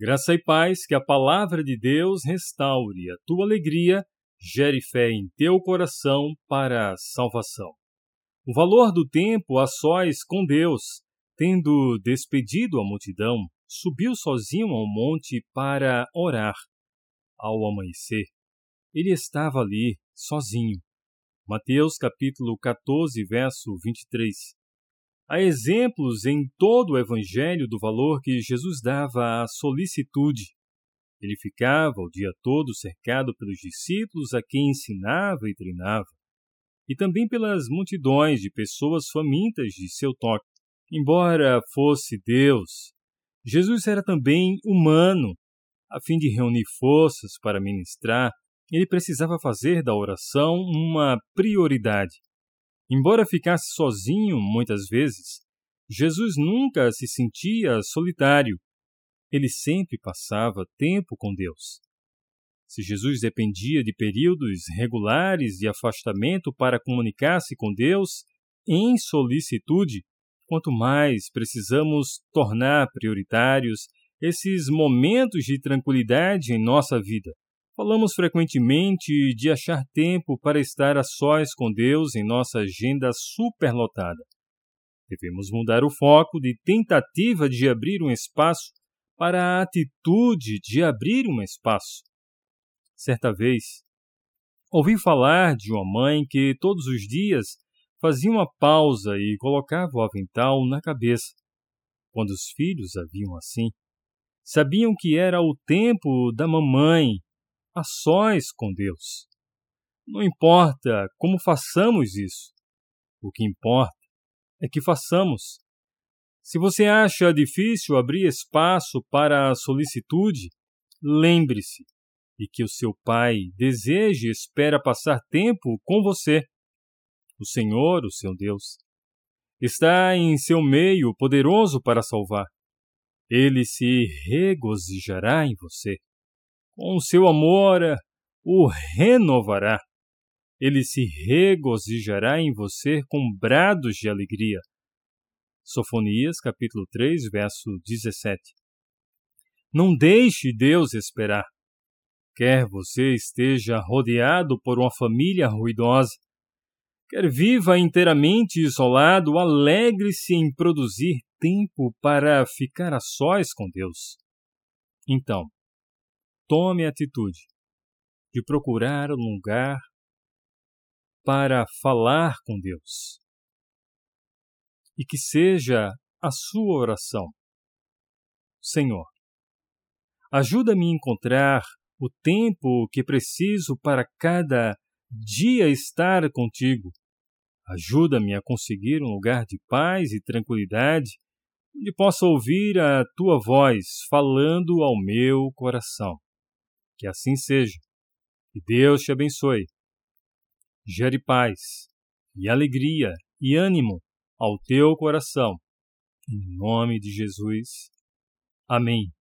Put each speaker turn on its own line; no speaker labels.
Graça e paz, que a palavra de Deus restaure a tua alegria, gere fé em teu coração para a salvação. O valor do tempo a sós com Deus, tendo despedido a multidão, subiu sozinho ao monte para orar. Ao amanhecer, ele estava ali, sozinho. Mateus capítulo 14, verso 23. Há exemplos em todo o Evangelho do valor que Jesus dava à solicitude. Ele ficava o dia todo cercado pelos discípulos a quem ensinava e treinava, e também pelas multidões de pessoas famintas de seu toque. Embora fosse Deus, Jesus era também humano. A fim de reunir forças para ministrar, ele precisava fazer da oração uma prioridade. Embora ficasse sozinho muitas vezes, Jesus nunca se sentia solitário. Ele sempre passava tempo com Deus. Se Jesus dependia de períodos regulares de afastamento para comunicar-se com Deus em solicitude, quanto mais precisamos tornar prioritários esses momentos de tranquilidade em nossa vida. Falamos frequentemente de achar tempo para estar a sós com Deus em nossa agenda superlotada. Devemos mudar o foco de tentativa de abrir um espaço para a atitude de abrir um espaço. Certa vez, ouvi falar de uma mãe que todos os dias fazia uma pausa e colocava o avental na cabeça. Quando os filhos a viam assim, sabiam que era o tempo da mamãe a sós com Deus. Não importa como façamos isso. O que importa é que façamos. Se você acha difícil abrir espaço para a solicitude, lembre-se de que o seu Pai deseja e espera passar tempo com você. O Senhor, o seu Deus, está em seu meio poderoso para salvar. Ele se regozijará em você com seu amor o renovará. Ele se regozijará em você com brados de alegria. Sofonias, capítulo 3, verso 17. Não deixe Deus esperar. Quer você esteja rodeado por uma família ruidosa, quer viva inteiramente isolado, alegre-se em produzir tempo para ficar a sós com Deus. Então, tome a atitude de procurar um lugar para falar com Deus. E que seja a sua oração. Senhor, ajuda-me a encontrar o tempo que preciso para cada dia estar contigo. Ajuda-me a conseguir um lugar de paz e tranquilidade onde possa ouvir a tua voz falando ao meu coração. Que assim seja. Que Deus te abençoe. Gere paz e alegria e ânimo ao teu coração. Em nome de Jesus. Amém.